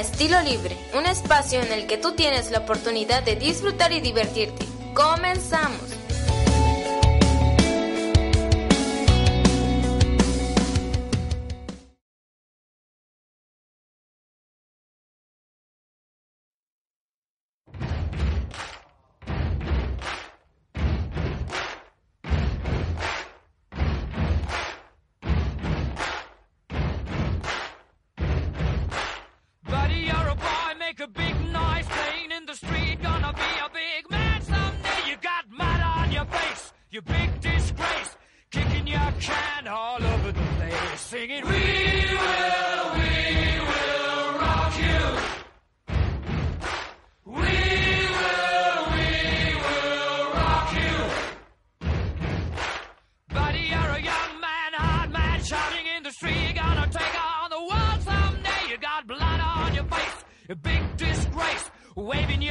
Estilo Libre, un espacio en el que tú tienes la oportunidad de disfrutar y divertirte. Comenzamos.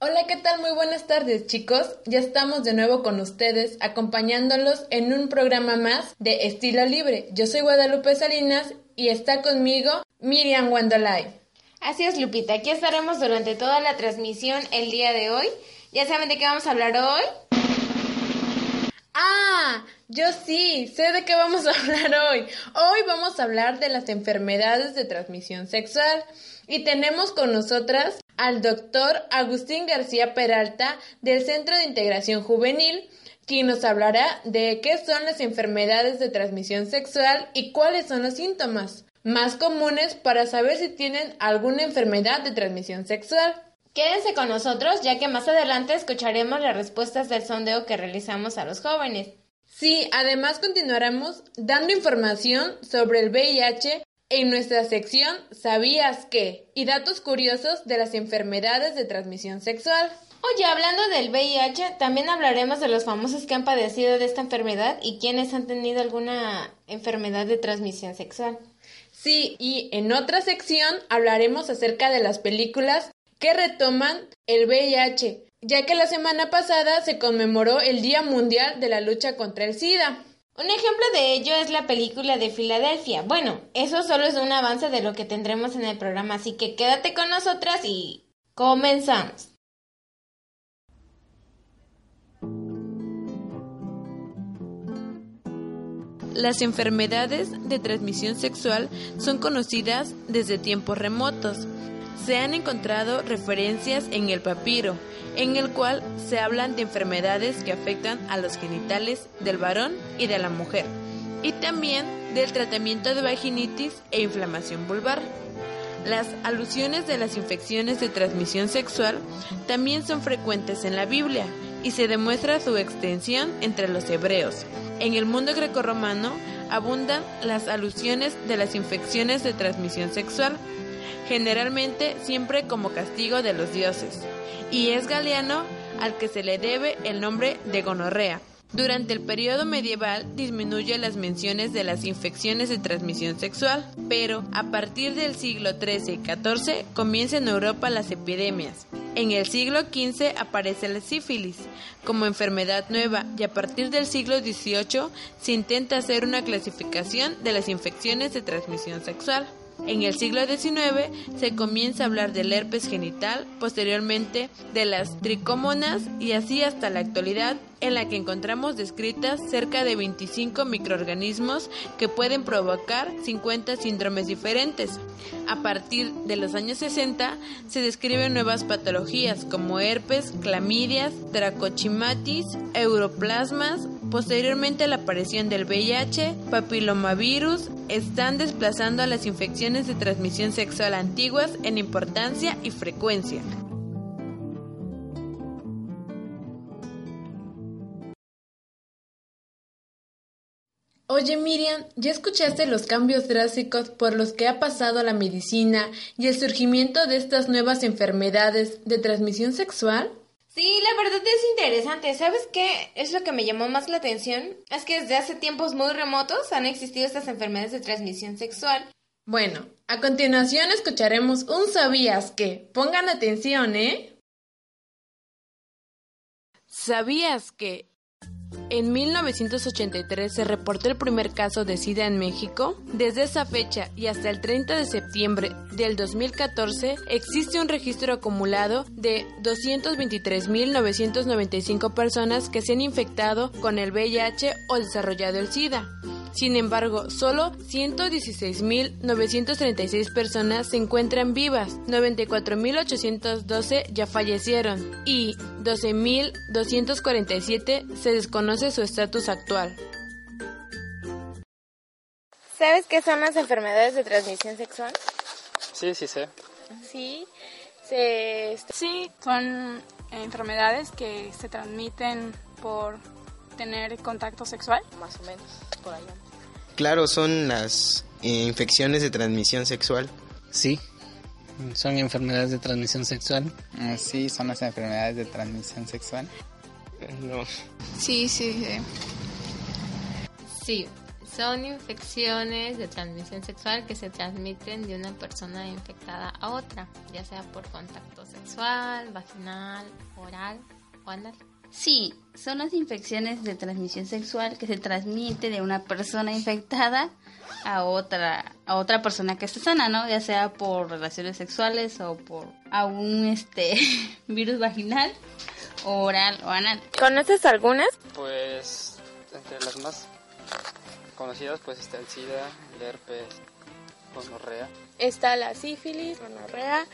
Hola, ¿qué tal? Muy buenas tardes, chicos. Ya estamos de nuevo con ustedes, acompañándolos en un programa más de Estilo Libre. Yo soy Guadalupe Salinas y está conmigo Miriam Wandolay. Así es, Lupita. Aquí estaremos durante toda la transmisión el día de hoy. ¿Ya saben de qué vamos a hablar hoy? Ah, yo sí, sé de qué vamos a hablar hoy. Hoy vamos a hablar de las enfermedades de transmisión sexual y tenemos con nosotras al doctor Agustín García Peralta del Centro de Integración Juvenil, quien nos hablará de qué son las enfermedades de transmisión sexual y cuáles son los síntomas más comunes para saber si tienen alguna enfermedad de transmisión sexual. Quédense con nosotros ya que más adelante escucharemos las respuestas del sondeo que realizamos a los jóvenes. Sí, además continuaremos dando información sobre el VIH en nuestra sección ¿Sabías qué? y datos curiosos de las enfermedades de transmisión sexual. Oye, hablando del VIH, también hablaremos de los famosos que han padecido de esta enfermedad y quienes han tenido alguna enfermedad de transmisión sexual. Sí, y en otra sección hablaremos acerca de las películas que retoman el VIH, ya que la semana pasada se conmemoró el Día Mundial de la Lucha contra el SIDA. Un ejemplo de ello es la película de Filadelfia. Bueno, eso solo es un avance de lo que tendremos en el programa, así que quédate con nosotras y comenzamos. Las enfermedades de transmisión sexual son conocidas desde tiempos remotos se han encontrado referencias en el papiro, en el cual se hablan de enfermedades que afectan a los genitales del varón y de la mujer, y también del tratamiento de vaginitis e inflamación vulvar. Las alusiones de las infecciones de transmisión sexual también son frecuentes en la Biblia y se demuestra su extensión entre los hebreos. En el mundo grecorromano abundan las alusiones de las infecciones de transmisión sexual, generalmente siempre como castigo de los dioses, y es Galeano al que se le debe el nombre de gonorrea. Durante el periodo medieval disminuye las menciones de las infecciones de transmisión sexual, pero a partir del siglo XIII y XIV comienzan en Europa las epidemias. En el siglo XV aparece la sífilis como enfermedad nueva y a partir del siglo XVIII se intenta hacer una clasificación de las infecciones de transmisión sexual. En el siglo XIX se comienza a hablar del herpes genital, posteriormente de las tricómonas y así hasta la actualidad en la que encontramos descritas cerca de 25 microorganismos que pueden provocar 50 síndromes diferentes. A partir de los años 60 se describen nuevas patologías como herpes, clamidias, dracochimatis, europlasmas, posteriormente la aparición del VIH, papilomavirus, están desplazando a las infecciones de transmisión sexual antiguas en importancia y frecuencia. Oye Miriam, ¿ya escuchaste los cambios drásticos por los que ha pasado la medicina y el surgimiento de estas nuevas enfermedades de transmisión sexual? Sí, la verdad es interesante. ¿Sabes qué es lo que me llamó más la atención? Es que desde hace tiempos muy remotos han existido estas enfermedades de transmisión sexual. Bueno, a continuación escucharemos un sabías que. Pongan atención, ¿eh? ¿Sabías que en 1983 se reportó el primer caso de SIDA en México. Desde esa fecha y hasta el 30 de septiembre del 2014 existe un registro acumulado de 223.995 personas que se han infectado con el VIH o desarrollado el SIDA. Sin embargo, solo 116.936 personas se encuentran vivas, 94.812 ya fallecieron y 12.247 se desconoce su estatus actual. ¿Sabes qué son las enfermedades de transmisión sexual? Sí, sí sé. Sí, se... sí, son enfermedades que se transmiten por tener contacto sexual. Más o menos, por allá. Claro, son las eh, infecciones de transmisión sexual. Sí, son enfermedades de transmisión sexual. Ah, sí, son las enfermedades de transmisión sexual. No. Sí, sí, sí. Sí, son infecciones de transmisión sexual que se transmiten de una persona infectada a otra, ya sea por contacto sexual, vaginal, oral o anal. Sí, son las infecciones de transmisión sexual que se transmite de una persona infectada a otra a otra persona que esté sana, ¿no? Ya sea por relaciones sexuales o por a un este virus vaginal, oral o anal. ¿Conoces algunas? Pues entre las más conocidas pues está el SIDA, el herpes, gonorrea. Está la sífilis, gonorrea,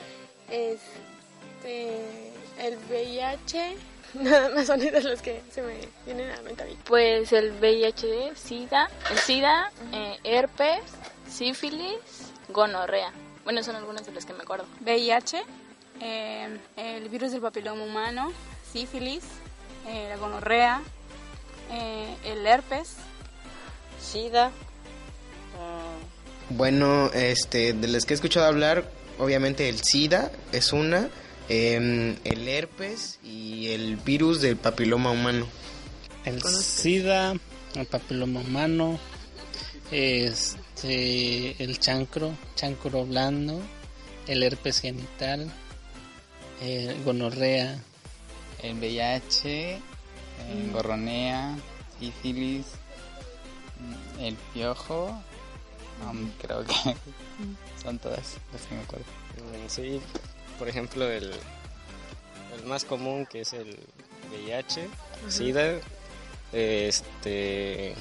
este el VIH Nada más son esas las que se me vienen a la mente a mí. Pues el VIH, SIDA, el SIDA, eh, herpes, sífilis, gonorrea. Bueno, son algunas de las que me acuerdo. VIH, eh, el virus del papiloma humano, sífilis, eh, la gonorrea, el herpes, SIDA. Bueno, este, de las que he escuchado hablar, obviamente el SIDA es una, Em, el herpes y el virus del papiloma humano. El SIDA, el papiloma humano, este, el chancro, chancro blando, el herpes genital, el gonorrea, el VIH, el mm. gorronea, sífilis, el piojo, creo que mm. son todas las que me acuerdo. Sí, por ejemplo, el, el más común que es el VIH, SIDA, este,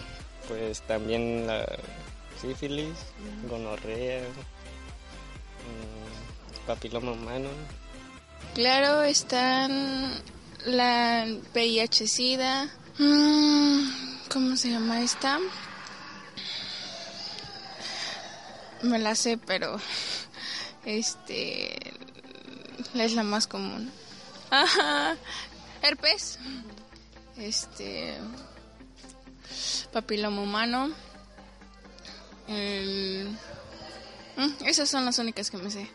pues también la sífilis, gonorrea, mm, papiloma humano. Claro, están la VIH-Sida, mm, ¿cómo se llama esta? Me la sé, pero este es la más común. Ajá. Herpes. Este. Papiloma humano. Mm, esas son las únicas que me sé.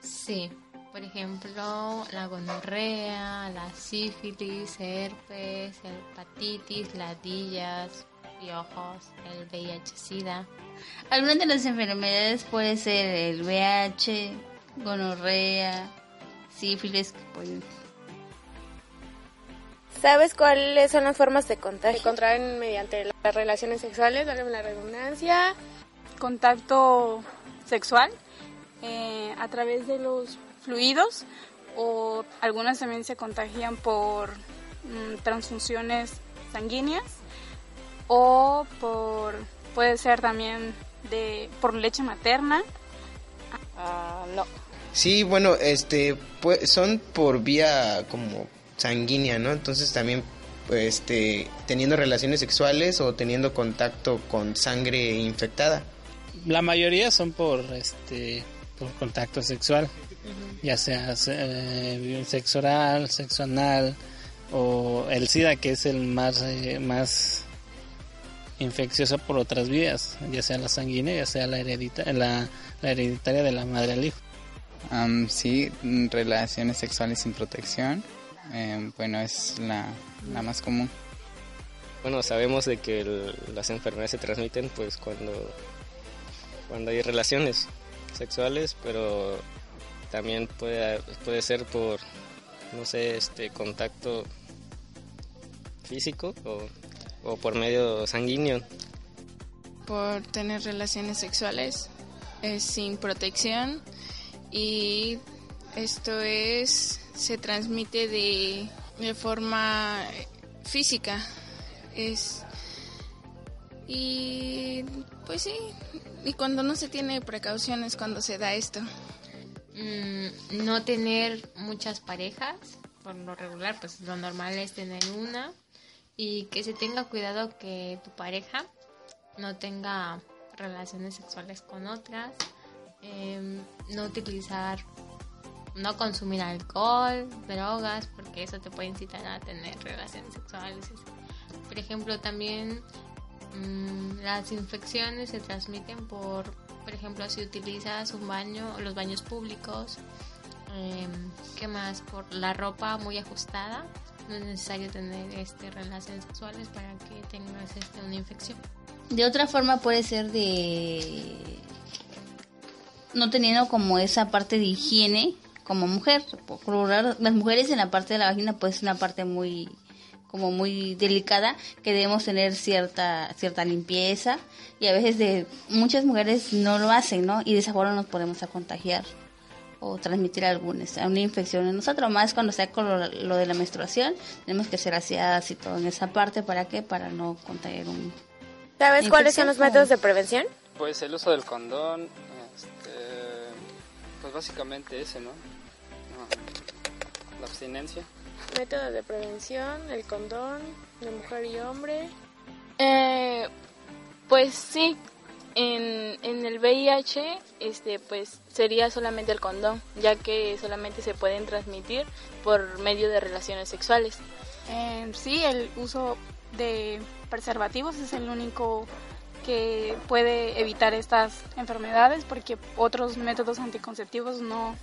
Sí, Por ejemplo, la gonorrea, la sífilis, herpes, el hepatitis, ladillas, piojos, el VIH-Sida. Algunas de las enfermedades puede ser el VIH, gonorrea, sífilis, ¿Sabes cuáles son las formas de contagio? Se contraen mediante las relaciones sexuales, dale la redundancia, contacto sexual eh, a través de los fluidos o algunas también se contagian por mm, transfusiones sanguíneas o por puede ser también de por leche materna. Ah, no. Sí, bueno, este pues, son por vía como sanguínea, ¿no? Entonces también este teniendo relaciones sexuales o teniendo contacto con sangre infectada. La mayoría son por este por contacto sexual, ya sea eh, sexo oral, sexo anal o el SIDA que es el más eh, más infeccioso por otras vías, ya sea la sanguínea, ya sea la, heredita, la, la hereditaria de la madre al hijo. Sí, relaciones sexuales sin protección, eh, bueno, es la, la, más común. Bueno, sabemos de que las enfermedades se transmiten pues cuando, cuando hay relaciones sexuales, pero también puede, puede ser por, no sé, este contacto físico o, o por medio sanguíneo. Por tener relaciones sexuales es sin protección y esto es se transmite de, de forma física. Es y pues sí y cuando no se tiene precauciones cuando se da esto. Mm, no tener muchas parejas por lo regular pues lo normal es tener una. Y que se tenga cuidado que tu pareja no tenga relaciones sexuales con otras em, no utilizar no consumir alcohol, drogas, porque eso te puede incitar a tener relaciones sexuales. Por ejemplo, también mm, las infecciones se transmiten por, por ejemplo, si utilizas un baño, los baños públicos, eh, ¿qué más? Por la ropa muy ajustada, no es necesario tener este, relaciones sexuales para que tengas este, una infección. De otra forma puede ser de no teniendo como esa parte de higiene como mujer. Por las mujeres en la parte de la vagina pues es una parte muy como muy delicada que debemos tener cierta cierta limpieza y a veces de muchas mujeres no lo hacen, ¿no? Y de esa forma nos podemos a contagiar o transmitir alguna una infección en nosotros, más cuando sea con lo, de la menstruación, tenemos que ser aseadas y todo en esa parte, ¿para qué? Para no contagiar un... ¿Sabes cuáles son los métodos de prevención? Pues el uso del condón, este, pues básicamente ese, ¿no? La abstinencia. Métodos de prevención, el condón, de mujer y hombre. Eh, pues sí, en, en el VIH este pues sería solamente el condón, ya que solamente se pueden transmitir por medio de relaciones sexuales. Eh, sí, el uso de preservativos es el único que puede evitar estas enfermedades porque otros métodos anticonceptivos no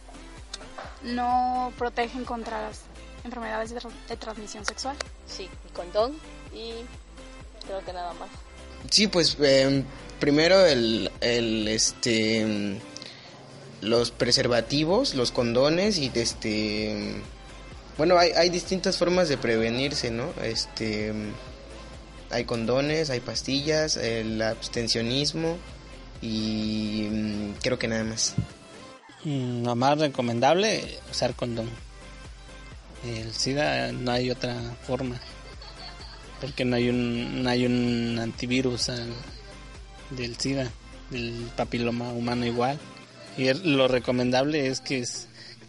no protegen contra las enfermedades de, transmisión sexual. Sí, condón y creo que nada más. Sí, pues em, primero el, el este los preservativos, los condones y este bueno, hay, hay distintas formas de prevenirse, ¿no? Este hay condones, hay pastillas, el abstencionismo y mm, creo que nada más. Mm, lo más recomendable usar condón. El SIDA no hay otra forma. Porque no hay un, no hay un antivirus del SIDA, del papiloma humano igual. Y lo recomendable es que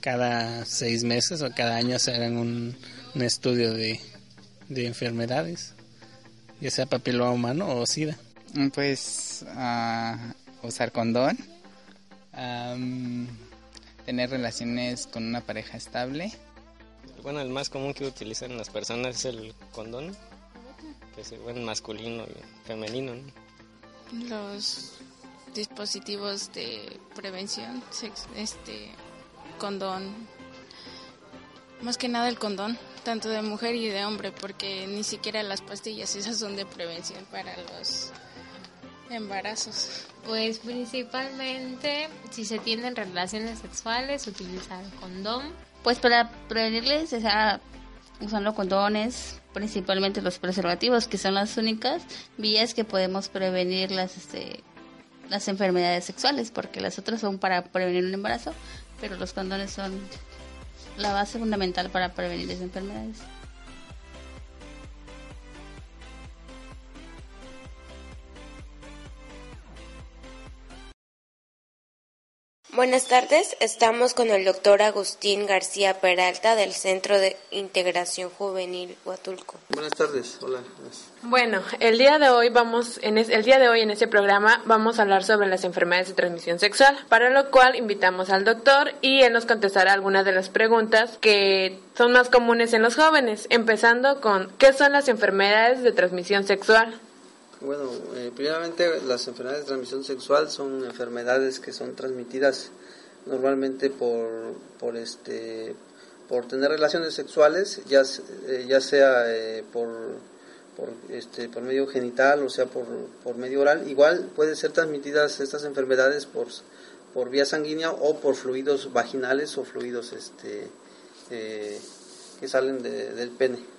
cada seis meses o cada año se hagan un, estudio de, enfermedades, ya sea papiloma humano o SIDA. Pues usar condón tener relaciones con una pareja estable. Bueno, el más común que utilizan las personas es el condón, que es bueno, masculino y femenino. Los dispositivos de prevención, este, condón. Más que nada el condón, tanto de mujer y de hombre, porque ni siquiera las pastillas esas son de prevención para los embarazos. Pues principalmente si se tienen relaciones sexuales, utilizar condón. Pues para prevenirles, o sea, usando condones, principalmente los preservativos, que son las únicas vías que podemos prevenir las, este, las enfermedades sexuales, porque las otras son para prevenir un embarazo, pero los condones son la base fundamental para prevenir las enfermedades. Buenas tardes, estamos con el doctor Agustín García Peralta del Centro de Integración Juvenil Huatulco. Buenas tardes, hola. Bueno, el día de hoy vamos en el día de hoy en este programa vamos a hablar sobre las enfermedades de transmisión sexual, para lo cual invitamos al doctor y él nos contestará algunas de las preguntas que son más comunes en los jóvenes, empezando con ¿qué son las enfermedades de transmisión sexual? Bueno, eh, primeramente las enfermedades de transmisión sexual son enfermedades que son transmitidas normalmente por, por este por tener relaciones sexuales, ya, eh, ya sea eh, por, por, este, por medio genital o sea por, por medio oral. Igual pueden ser transmitidas estas enfermedades por, por vía sanguínea o por fluidos vaginales o fluidos este, que salen del pene.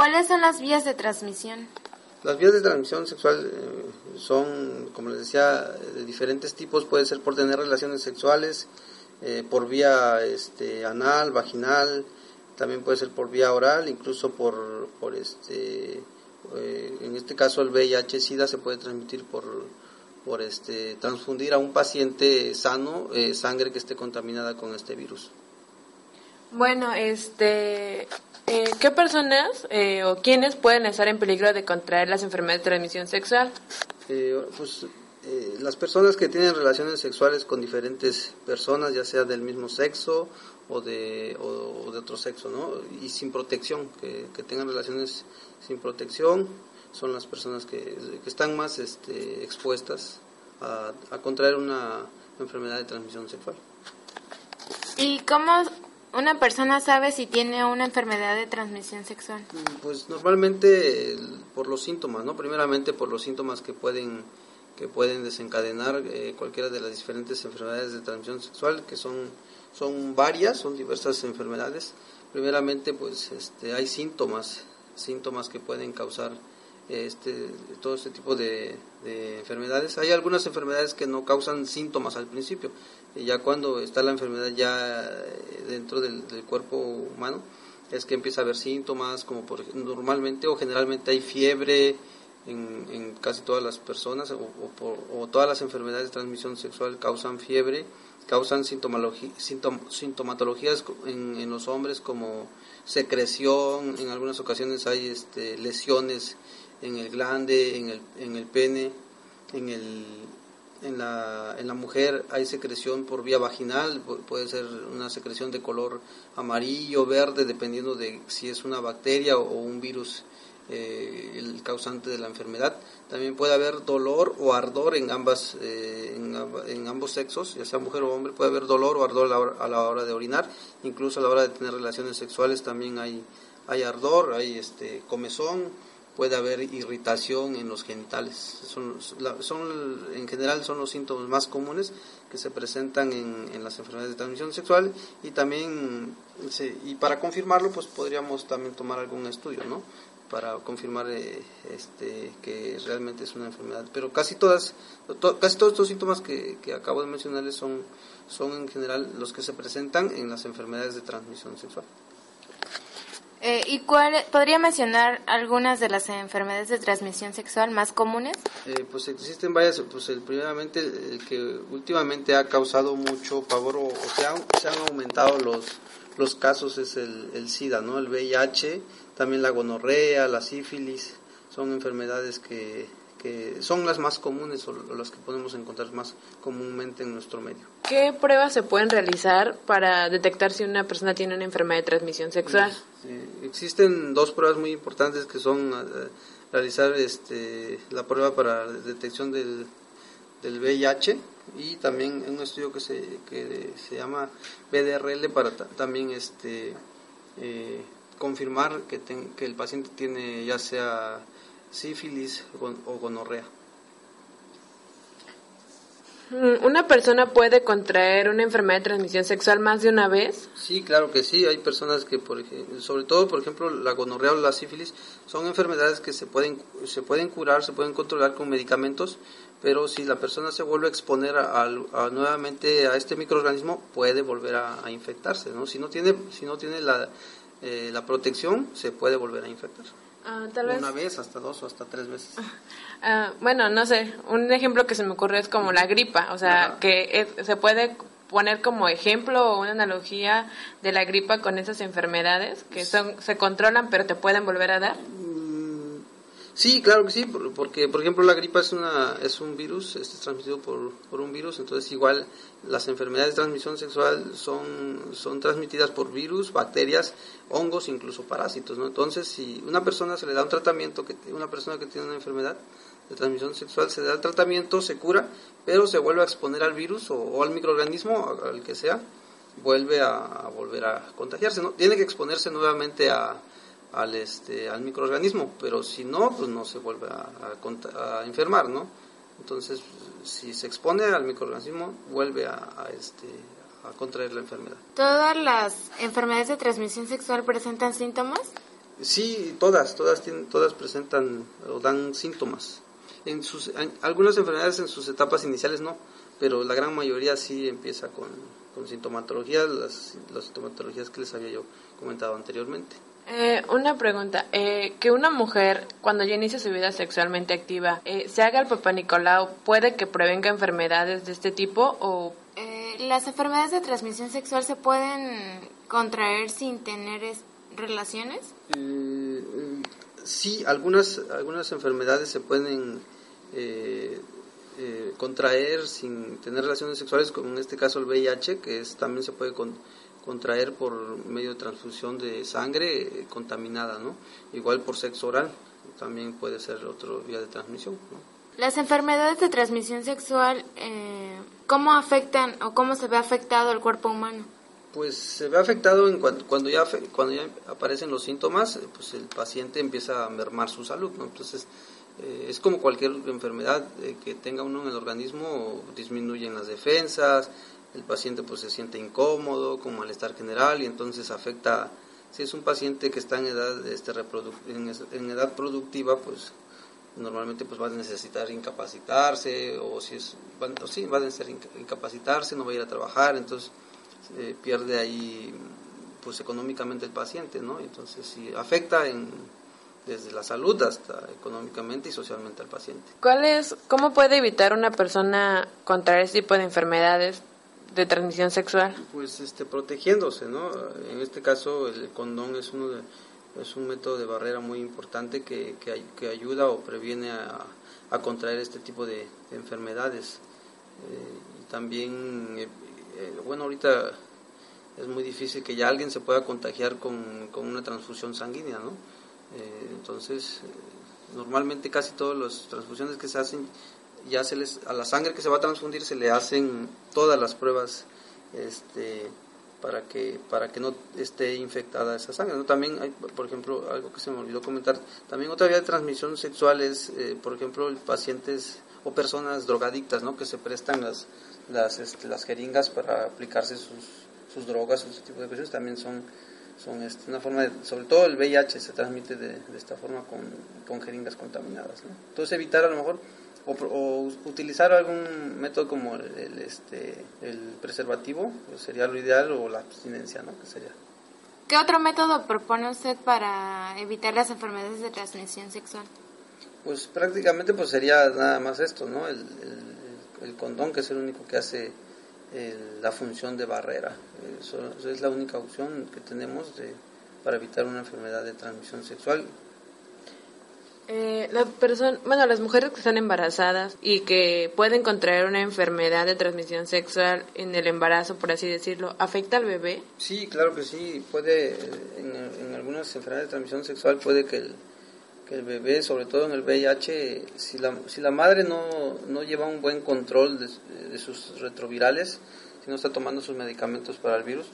¿Cuáles son las vías de transmisión? Las vías de transmisión sexual eh, son, como les decía, de diferentes tipos. Puede ser por tener relaciones sexuales, eh, por vía este, anal, vaginal, también puede ser por vía oral, incluso por, por este, eh, en este caso el VIH-Sida se puede transmitir por, por este, transfundir a un paciente sano sangre que esté contaminada con este virus. Bueno, este, eh, ¿qué personas eh, o quiénes pueden estar en peligro de contraer las enfermedades de transmisión sexual? Eh, pues las personas que tienen relaciones sexuales con diferentes personas, ya sea del mismo sexo o de, o, de otro sexo, ¿no? Y sin protección, que, tengan relaciones sin protección, son las personas que, están más este, expuestas a, a contraer una enfermedad de transmisión sexual. ¿Y cómo ¿Una persona sabe si tiene una enfermedad de transmisión sexual? Pues normalmente por los síntomas, ¿no? Primeramente por los síntomas que pueden que pueden desencadenar eh, cualquiera de las diferentes enfermedades de transmisión sexual, que son son varias, son diversas enfermedades. Primeramente, pues este, hay síntomas, síntomas que pueden causar este, todo este tipo de, enfermedades. Hay algunas enfermedades que no causan síntomas al principio, ya cuando está la enfermedad ya eh, dentro del, cuerpo humano, es que empieza a haber síntomas, como por, normalmente o generalmente hay fiebre en, casi todas las personas, o, todas las enfermedades de transmisión sexual causan fiebre, causan sintomatologías en, en los hombres como secreción, en algunas ocasiones hay este, lesiones en el glande, en el, en el pene, en, el, en, la, en la mujer hay secreción por vía vaginal, puede ser una secreción de color amarillo, verde, dependiendo de si es una bacteria o, un virus eh, el causante de la enfermedad. También puede haber dolor o ardor en, ambas, eh, en, ambos sexos, ya sea mujer o hombre, puede haber dolor o ardor a la, hora, a la hora de orinar, incluso a la hora de tener relaciones sexuales también hay, hay ardor, hay este comezón puede haber irritación en los genitales. Son, son, en general son los síntomas más comunes que se presentan en, las enfermedades de transmisión sexual y también, y para confirmarlo, pues podríamos también tomar algún estudio, ¿no? Para confirmar eh, este, que realmente es una enfermedad. Pero casi todas, casi todos estos síntomas que, que acabo de mencionarles son, son en general los que se presentan en las enfermedades de transmisión sexual. Eh, ¿Y cuál, podría mencionar algunas de las enfermedades de transmisión sexual más comunes? Eh, pues existen varias, pues el, primeramente el que últimamente ha causado mucho pavor o, se, han, se, han, aumentado los, los casos es el, el SIDA, ¿no? El VIH, también la gonorrea, la sífilis, son enfermedades que, que son las más comunes o las que podemos encontrar más comúnmente en nuestro medio. ¿Qué pruebas se pueden realizar para detectar si una persona tiene una enfermedad de transmisión sexual? existen dos pruebas muy importantes que son eh, realizar este, la prueba para detección del, del VIH, y también un estudio que se, que se llama BDRL para también este eh, confirmar que, que el paciente tiene ya sea sífilis o gonorrea. Mm, ¿Una persona puede contraer una enfermedad de transmisión sexual más de una vez? Sí, claro que sí. Hay personas que, por ejemplo, sobre todo, por ejemplo, la gonorrea o la sífilis, son enfermedades que se pueden, se pueden curar, se pueden controlar con medicamentos, pero si la persona se vuelve a exponer a, nuevamente a este microorganismo, puede volver a, infectarse. ¿no? Si no tiene, si no tiene la, eh, la protección, se puede volver a infectar. Ah, Una vez, hasta dos o hasta tres veces. Ah, bueno, no sé, un ejemplo que se me ocurrió es como la gripa, o sea, que se puede poner como ejemplo o una analogía de la gripa con esas enfermedades que son se controlan pero te pueden volver a dar. Sí, claro que sí, porque por ejemplo la gripa es una es un virus, es transmitido por, por un virus, entonces igual las enfermedades de transmisión sexual son son transmitidas por virus, bacterias, hongos, incluso parásitos, ¿no? Entonces, si una persona se le da un tratamiento que una persona que tiene una enfermedad de transmisión sexual se da el tratamiento, se cura, pero se vuelve a exponer al virus o, al microorganismo, al que sea, vuelve a, a volver a contagiarse, ¿no? Tiene que exponerse nuevamente a al este al microorganismo pero si no pues no se vuelve a, enfermar no entonces si se expone al microorganismo vuelve a, este a contraer la enfermedad. Todas las enfermedades de transmisión sexual presentan síntomas sí todas todas tienen todas presentan o dan síntomas. En sus algunas enfermedades en sus etapas iniciales no pero la gran mayoría sí empieza con, con sintomatología las, las sintomatologías que les había yo comentado anteriormente eh, una pregunta, eh, que una mujer cuando ya inicia su vida sexualmente activa eh, se haga el papá Nicolau, ¿puede que prevenga enfermedades de este tipo o...? ¿Las enfermedades de transmisión sexual se pueden contraer sin tener relaciones? sí, algunas, algunas enfermedades se pueden contraer sin tener relaciones sexuales, como en este caso el VIH, que es, también se puede... Con, contraer por medio de transfusión de sangre eh, contaminada, ¿no? Igual por sexo oral, también puede ser otro vía de transmisión, Las enfermedades de transmisión sexual, eh, ¿cómo afectan o cómo se ve afectado el cuerpo humano? Pues se ve afectado en cuando, ya cuando ya aparecen los síntomas, eh, pues el paciente empieza a mermar su salud, ¿no? Entonces es como cualquier enfermedad que tenga uno en el organismo, disminuyen las defensas, el paciente pues se siente incómodo, con malestar general y entonces afecta, si es un paciente que está en edad, este, en, edad productiva, pues normalmente pues va a necesitar incapacitarse o si es, sí, va a necesitar incapacitarse, no va a ir a trabajar, entonces eh, pierde ahí pues económicamente el paciente, ¿no? Entonces sí afecta en, desde la salud hasta económicamente y socialmente al paciente. ¿Cuál cómo puede evitar una persona contraer este tipo de enfermedades de transmisión sexual? Pues este, protegiéndose, ¿no? En este caso el condón es uno de, es un método de barrera muy importante que, que, ayuda o previene a, contraer este tipo de, enfermedades. Eh, también, eh, eh, bueno, ahorita es muy difícil que ya alguien se pueda contagiar con, con una transfusión sanguínea, ¿no? entonces, normalmente casi todas las transfusiones que se hacen ya se les, a la sangre que se va a transfundir se le hacen todas las pruebas este, para que para que no esté infectada esa sangre. ¿no? También hay, por ejemplo, algo que se me olvidó comentar, también otra vía de transmisión sexual es, eh, por ejemplo, pacientes o personas drogadictas, ¿no? Que se prestan las las, este, las jeringas para aplicarse sus, sus drogas, ese tipo de cosas, también son son este, una forma de, sobre todo el VIH se transmite de, de esta forma con, con jeringas contaminadas. ¿no? Entonces evitar a lo mejor o, utilizar algún método como el, este, el preservativo, pues sería lo ideal, o la abstinencia, ¿no? Que sería. ¿Qué otro método propone usted para evitar las enfermedades de transmisión sexual? Pues prácticamente pues sería nada más esto, ¿no? El, el, condón, que es el único que hace la función de barrera. Eso, es la única opción que tenemos de, para evitar una enfermedad de transmisión sexual eh, la persona, bueno, las mujeres que están embarazadas y que pueden contraer una enfermedad de transmisión sexual en el embarazo, por así decirlo, ¿afecta al bebé? Sí, claro que sí. Puede, en, algunas enfermedades de transmisión sexual puede que el, que el bebé, sobre todo en el VIH, si la, si la madre no, no lleva un buen control de, sus retrovirales, si no está tomando sus medicamentos para el virus,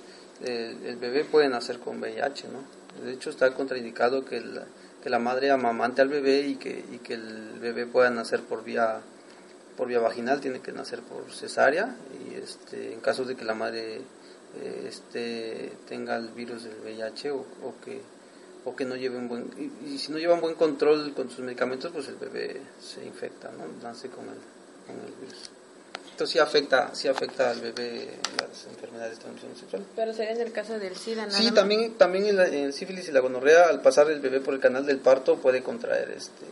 eh, el bebé puede nacer con VIH, ¿no? De hecho está contraindicado que la, que la madre amamante al bebé y que, y que el bebé pueda nacer por vía por vía vaginal, tiene que nacer por cesárea. Y este, en caso de que la madre eh, este, tenga el virus del VIH o, que o que no lleve un buen y, si no lleva un buen control con sus medicamentos pues el bebé se infecta no nace con el, con el virus esto sí afecta sí afecta al bebé las enfermedades de transmisión sexual. Pero sería en el caso del SIDA sí también también en el, sífilis y la gonorrea al pasar el bebé por el canal del parto puede contraer este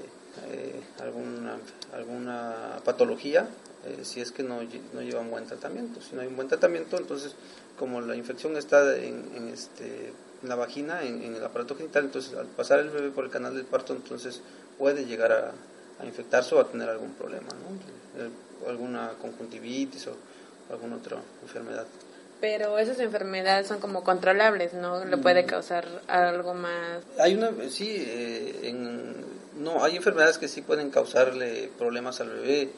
eh, alguna alguna patología eh, si es que no, no lleva un buen tratamiento. Si no hay un buen tratamiento entonces como la infección está en, este, en la vagina, en, el aparato genital, entonces al pasar el bebé por el canal del parto, entonces puede llegar a, infectarse o a tener algún problema, ¿no? Alguna conjuntivitis o alguna otra enfermedad. Pero esas enfermedades son como controlables, ¿no? ¿Le puede mm. causar algo más? Hay una, sí, eh, en, no, hay enfermedades que sí pueden causarle problemas al bebé, eh,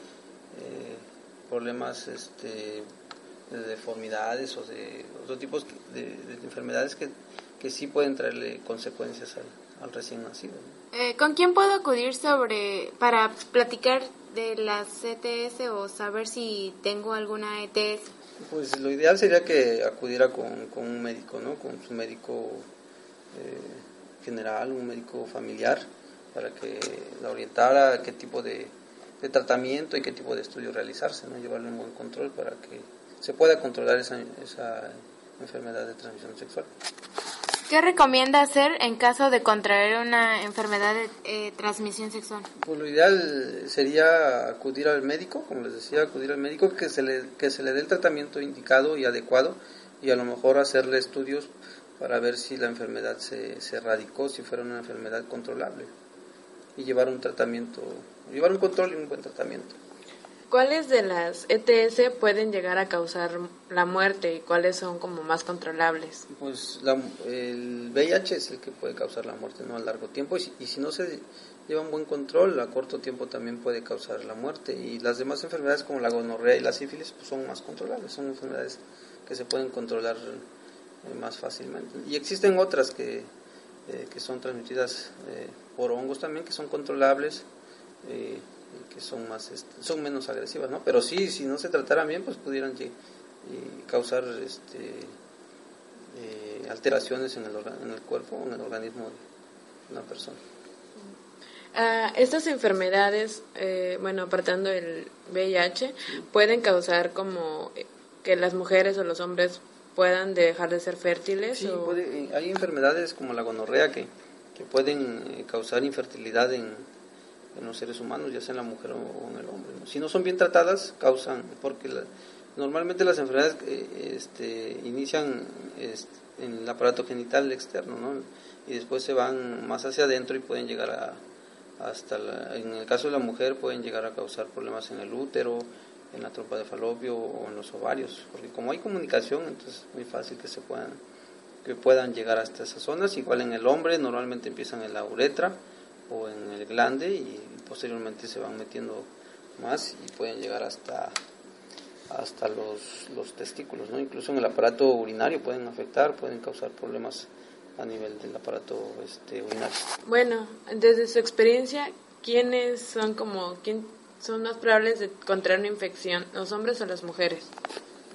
problemas este, de deformidades o de otros tipos de, enfermedades que, que, sí pueden traerle consecuencias al, recién nacido. Eh, ¿Con quién puedo acudir sobre para platicar de las ETS o saber si tengo alguna ETS? Pues lo ideal sería que acudiera con, con un médico, ¿no? Con su médico eh, general, un médico familiar, para que la orientara a qué tipo de, tratamiento y qué tipo de estudio realizarse, ¿no? Llevarle un buen control para que se pueda controlar esa, esa enfermedad de transmisión sexual. ¿Qué recomienda hacer en caso de contraer una enfermedad de eh, transmisión sexual? Pues lo ideal sería acudir al médico, como les decía, acudir al médico que se le, que se le dé el tratamiento indicado y adecuado y a lo mejor hacerle estudios para ver si la enfermedad se, se erradicó, si fuera una enfermedad controlable y llevar un tratamiento, llevar un control y un buen tratamiento. ¿Cuáles de las ETS pueden llegar a causar la muerte y cuáles son como más controlables? Pues el VIH es el que puede causar la muerte ¿no? a largo tiempo y si, no se lleva un buen control a corto tiempo también puede causar la muerte y las demás enfermedades como la gonorrea y la sífilis pues, son más controlables, son enfermedades que se pueden controlar eh, más fácilmente. Y existen otras que, eh, que son transmitidas eh, por hongos también que son controlables que son más este, son menos agresivas no pero sí si no se trataran bien pues pudieran causar este eh, alteraciones en el, en el cuerpo en el organismo de una persona. Ah, estas enfermedades eh, bueno apartando el VIH pueden causar como que las mujeres o los hombres puedan dejar de ser fértiles sí, hay enfermedades como la gonorrea que, que pueden eh, causar infertilidad en, en los seres humanos, ya sea en la mujer o en el hombre. Si no son bien tratadas, causan, porque normalmente las enfermedades eh, este, inician en el aparato genital externo, ¿no? y después se van más hacia adentro y pueden llegar a, hasta, en el caso de la mujer, pueden llegar a causar problemas en el útero, en la trompa de falopio o en los ovarios, porque como hay comunicación, entonces es muy fácil que se puedan que puedan llegar hasta esas zonas. Igual en el hombre, normalmente empiezan en la uretra, o en el glande y posteriormente se van metiendo más y pueden llegar hasta hasta los, los testículos, ¿no? Incluso en el aparato urinario pueden afectar, pueden causar problemas a nivel del aparato este, urinario. Bueno, desde su experiencia, ¿quiénes son como, quién son más probables de contraer una infección, los hombres o las mujeres?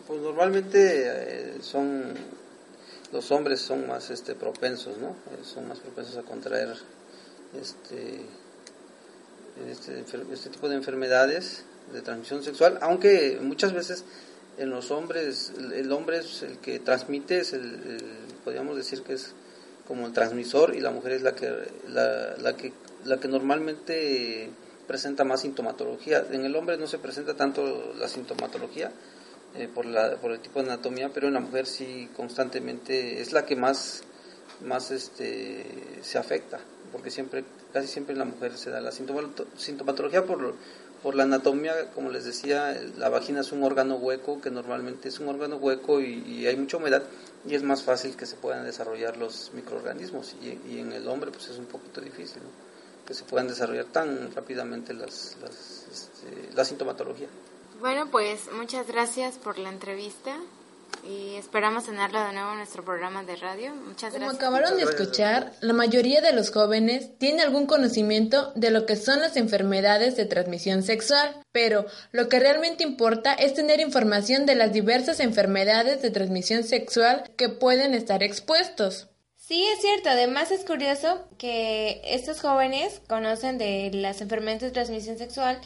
Pues normalmente eh, son los hombres son más este propensos, ¿no? Eh, son más propensos a contraer este, este, este, tipo de enfermedades de transmisión sexual, aunque muchas veces en los hombres, el hombre es el que transmite, es el, podríamos decir que es como el transmisor y la mujer es la que, la, la, que, la que normalmente presenta más sintomatología. En el hombre no se presenta tanto la sintomatología eh, por, la, por el tipo de anatomía, pero en la mujer sí constantemente es la que más, más este, se afecta porque siempre, casi siempre en la mujer se da la sintomatología por, por la anatomía, como les decía, la vagina es un órgano hueco, que normalmente es un órgano hueco y, hay mucha humedad y es más fácil que se puedan desarrollar los microorganismos y, en el hombre pues es un poquito difícil. que se puedan desarrollar tan rápidamente las, las, este, la sintomatología. Bueno, pues muchas gracias por la entrevista y esperamos tenerlo de nuevo en nuestro programa de radio. Muchas Como gracias. acabaron de escuchar, la mayoría de los jóvenes tiene algún conocimiento de lo que son las enfermedades de transmisión sexual, pero lo que realmente importa es tener información de las diversas enfermedades de transmisión sexual que pueden estar expuestos. Sí, es cierto. Además es curioso que estos jóvenes conocen de las enfermedades de transmisión sexual,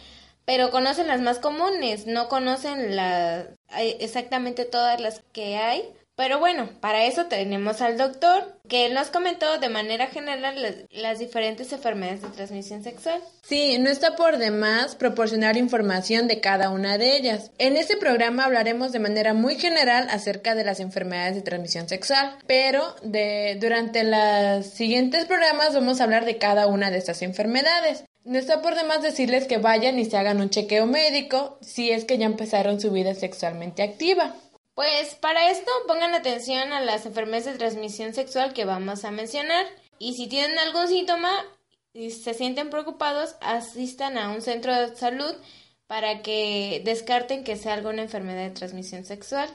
pero conocen las más comunes, no conocen la, hay exactamente todas las que hay. Pero bueno, para eso tenemos al doctor, que nos comentó de manera general las, las diferentes enfermedades de transmisión sexual. Sí, no está por demás proporcionar información de cada una de ellas. En este programa hablaremos de manera muy general acerca de las enfermedades de transmisión sexual, pero de, durante los siguientes programas vamos a hablar de cada una de estas enfermedades. No está por demás decirles que vayan y se hagan un chequeo médico si es que ya empezaron su vida sexualmente activa. Pues para esto pongan atención a las enfermedades de transmisión sexual que vamos a mencionar y si tienen algún síntoma y se sienten preocupados, asistan a un centro de salud para que descarten que sea alguna enfermedad de transmisión sexual.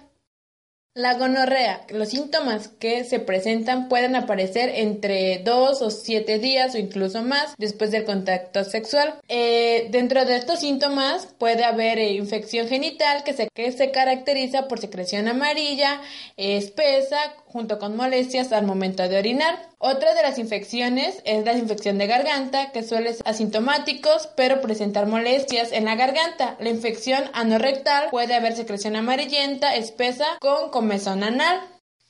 La gonorrea. Los síntomas que se presentan pueden aparecer entre dos o siete días o incluso más después del contacto sexual. Eh, dentro de estos síntomas puede haber eh, infección genital que se, caracteriza por secreción amarilla, espesa, junto con molestias al momento de orinar. Otra de las infecciones es la infección de garganta, que suele ser asintomáticos, pero presentar molestias en la garganta. La infección anorrectal puede haber secreción amarillenta, espesa, con comezón anal.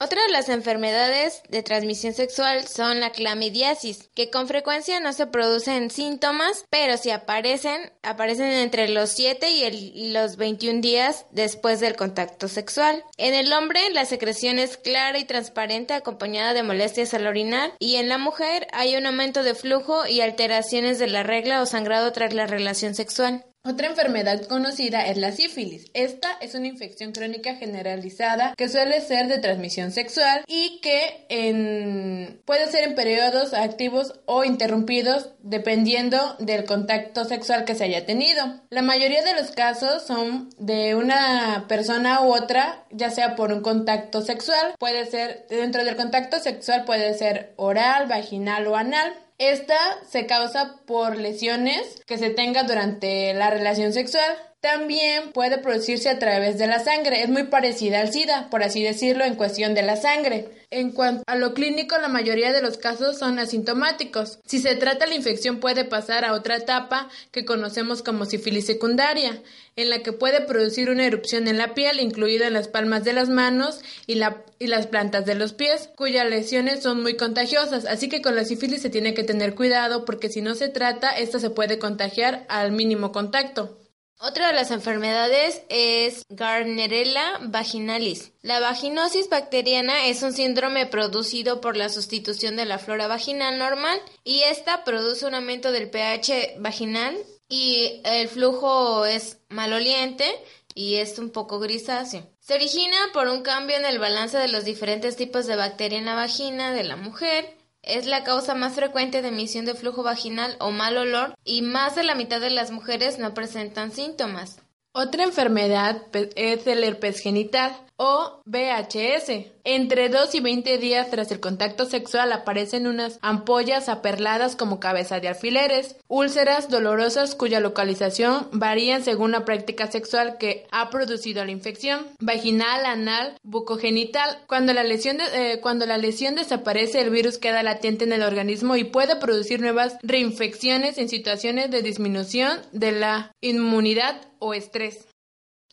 Otra de las enfermedades de transmisión sexual son la clamidiasis, que con frecuencia no se producen síntomas, pero si aparecen, aparecen entre los 7 y los 21 días después del contacto sexual. En el hombre, la secreción es clara y transparente acompañada de molestias al orinar, y en la mujer hay un aumento de flujo y alteraciones de la regla o sangrado tras la relación sexual. Otra enfermedad conocida es la sífilis. Esta es una infección crónica generalizada que suele ser de transmisión sexual y que en- puede ser en periodos activos o interrumpidos dependiendo del contacto sexual que se haya tenido. La mayoría de los casos son de una persona u otra, ya sea por un contacto sexual, puede ser dentro del contacto sexual puede ser oral, vaginal o anal. Esta se causa por lesiones que se tenga durante la relación sexual. También puede producirse a través de la sangre. Es muy parecida al SIDA, por así decirlo, en cuestión de la sangre. En cuanto a lo clínico, la mayoría de los casos son asintomáticos. Si se trata la infección puede pasar a otra etapa que conocemos como sífilis secundaria, en la que puede producir una erupción en la piel, incluida en las palmas de las manos y, y las plantas de los pies, cuyas lesiones son muy contagiosas. Así que con la sífilis se tiene que tener cuidado porque si no se trata, esta se puede contagiar al mínimo contacto. Otra de las enfermedades es Gardnerella vaginalis. La vaginosis bacteriana es un síndrome producido por la sustitución de la flora vaginal normal y esta produce un aumento del pH vaginal y el flujo es maloliente y es un poco grisáceo. Se origina por un cambio en el balance de los diferentes tipos de bacteria en la vagina de la mujer es la causa más frecuente de emisión de flujo vaginal o mal olor y más de la mitad de las mujeres no presentan síntomas. Otra enfermedad es el herpes genital o VHS. Entre 2 y 20 días tras el contacto sexual aparecen unas ampollas aperladas como cabeza de alfileres, úlceras dolorosas cuya localización varían según la práctica sexual que ha producido la infección, vaginal, anal, bucogenital. Cuando la lesión de- eh, cuando la lesión desaparece, el virus queda latente en el organismo y puede producir nuevas reinfecciones en situaciones de disminución de la inmunidad o estrés.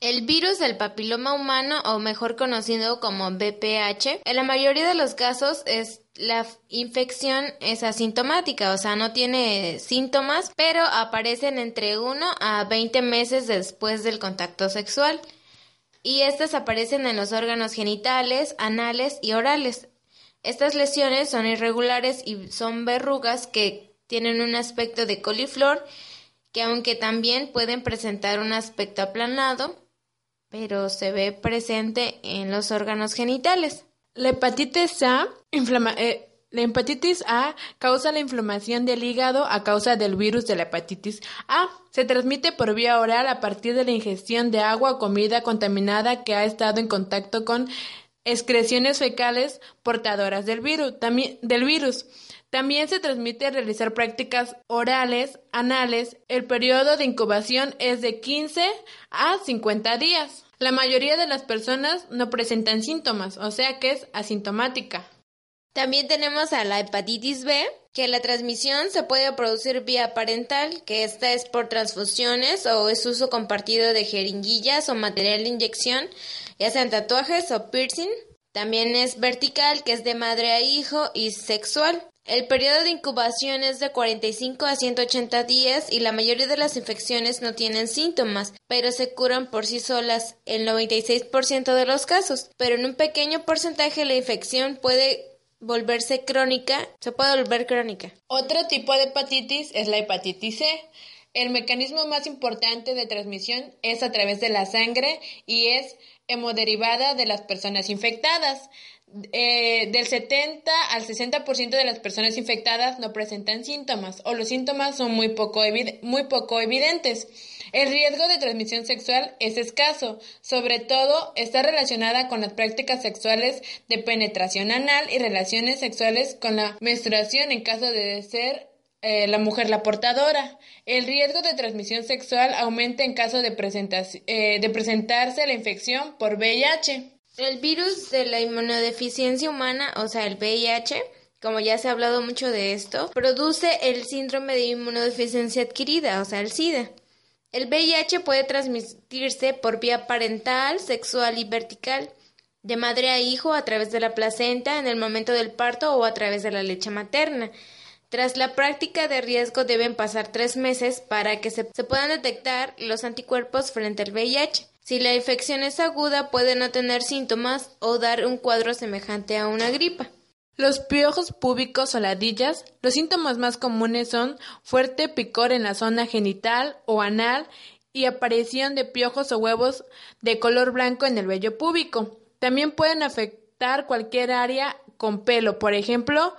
El virus del papiloma humano, o mejor conocido como BPH, en la mayoría de los casos es la infección es asintomática, o sea, no tiene síntomas, pero aparecen entre 1 a 20 meses después del contacto sexual. Y estas aparecen en los órganos genitales, anales y orales. Estas lesiones son irregulares y son verrugas que tienen un aspecto de coliflor, que aunque también pueden presentar un aspecto aplanado, pero se ve presente en los órganos genitales. La hepatitis A inflama- eh, La hepatitis A causa la inflamación del hígado a causa del virus de la hepatitis A. Se transmite por vía oral a partir de la ingestión de agua o comida contaminada que ha estado en contacto con excreciones fecales portadoras del virus. También se transmite al realizar prácticas orales, anales. El periodo de incubación es de 15 a 50 días. La mayoría de las personas no presentan síntomas, o sea que es asintomática. También tenemos a la hepatitis B, que la transmisión se puede producir vía parental, que esta es por transfusiones o es uso compartido de jeringuillas o material de inyección, ya sean tatuajes o piercing. También es vertical, que es de madre a hijo y sexual. El periodo de incubación es de 45 a 180 días y la mayoría de las infecciones no tienen síntomas, pero se curan por sí solas en 96% de los casos. Pero en un pequeño porcentaje la infección puede volverse crónica, se puede volver crónica. Otro tipo de hepatitis es la hepatitis C. El mecanismo más importante de transmisión es a través de la sangre y es hemoderivada de las personas infectadas. Eh, del 70 al 60% de las personas infectadas no presentan síntomas o los síntomas son muy poco, muy poco evidentes. El riesgo de transmisión sexual es escaso, sobre todo está relacionada con las prácticas sexuales de penetración anal y relaciones sexuales con la menstruación en caso de ser eh, la mujer la portadora. El riesgo de transmisión sexual aumenta en caso de, eh, de presentarse la infección por VIH. El virus de la inmunodeficiencia humana, o sea, el VIH, como ya se ha hablado mucho de esto, produce el síndrome de inmunodeficiencia adquirida, o sea, el SIDA. El VIH puede transmitirse por vía parental, sexual y vertical, de madre a hijo a través de la placenta en el momento del parto o a través de la leche materna. Tras la práctica de riesgo deben pasar tres meses para que se, puedan detectar los anticuerpos frente al VIH. Si la infección es aguda, puede no tener síntomas o dar un cuadro semejante a una gripa. Los piojos púbicos o ladillas, los síntomas más comunes son fuerte picor en la zona genital o anal y aparición de piojos o huevos de color blanco en el vello púbico. También pueden afectar cualquier área con pelo, por ejemplo,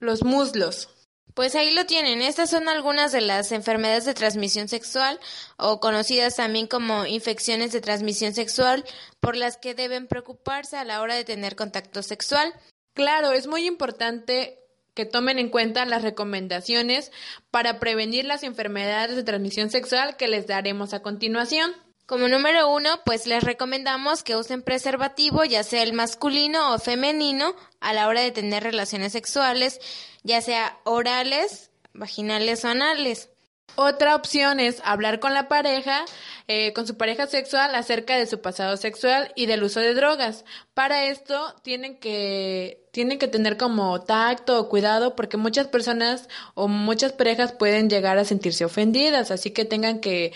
los muslos. Pues ahí lo tienen. Estas son algunas de las enfermedades de transmisión sexual o conocidas también como infecciones de transmisión sexual por las que deben preocuparse a la hora de tener contacto sexual. Claro, es muy importante que tomen en cuenta las recomendaciones para prevenir las enfermedades de transmisión sexual que les daremos a continuación. Como número uno, pues les recomendamos que usen preservativo, ya sea el masculino o femenino, a la hora de tener relaciones sexuales, ya sea orales, vaginales o anales. Otra opción es hablar con la pareja, eh, con su pareja sexual acerca de su pasado sexual y del uso de drogas. Para esto tienen que, tienen que tener como tacto o cuidado porque muchas personas o muchas parejas pueden llegar a sentirse ofendidas, así que tengan que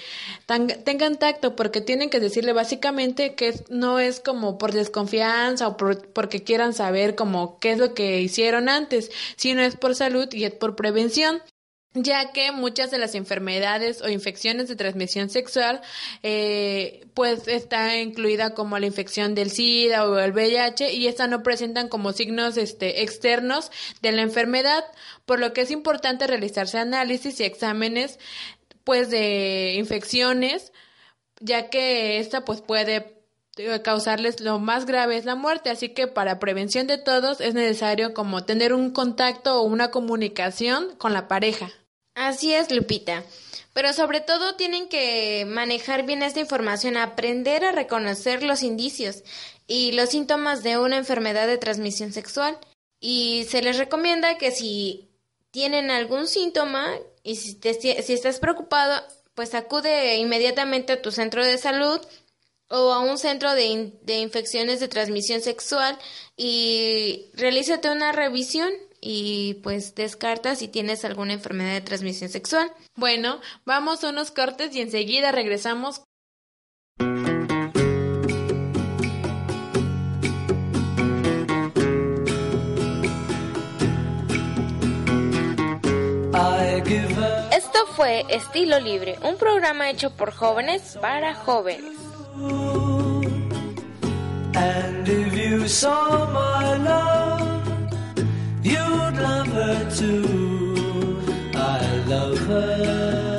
tengan tacto porque tienen que decirle básicamente que no es como por desconfianza o porque quieran saber como qué es lo que hicieron antes, sino es por salud y es por prevención ya que muchas de las enfermedades o infecciones de transmisión sexual eh, pues está incluida como la infección del SIDA o el VIH y estas no presentan como signos este, externos de la enfermedad, por lo que es importante realizarse análisis y exámenes pues de infecciones, ya que esta pues puede eh, causarles lo más grave es la muerte, así que para prevención de todos es necesario como tener un contacto o una comunicación con la pareja. Así es, Lupita. Pero sobre todo tienen que manejar bien esta información, aprender a reconocer los indicios y los síntomas de una enfermedad de transmisión sexual. Y se les recomienda que si tienen algún síntoma y si, si estás preocupado, pues acude inmediatamente a tu centro de salud o a un centro de, de infecciones de transmisión sexual y realízate una revisión y pues descarta si tienes alguna enfermedad de transmisión sexual. Bueno, vamos a unos cortes y enseguida regresamos. Esto fue Estilo Libre, un programa hecho por jóvenes para jóvenes. And if you saw my love, You'd love her too. I love her.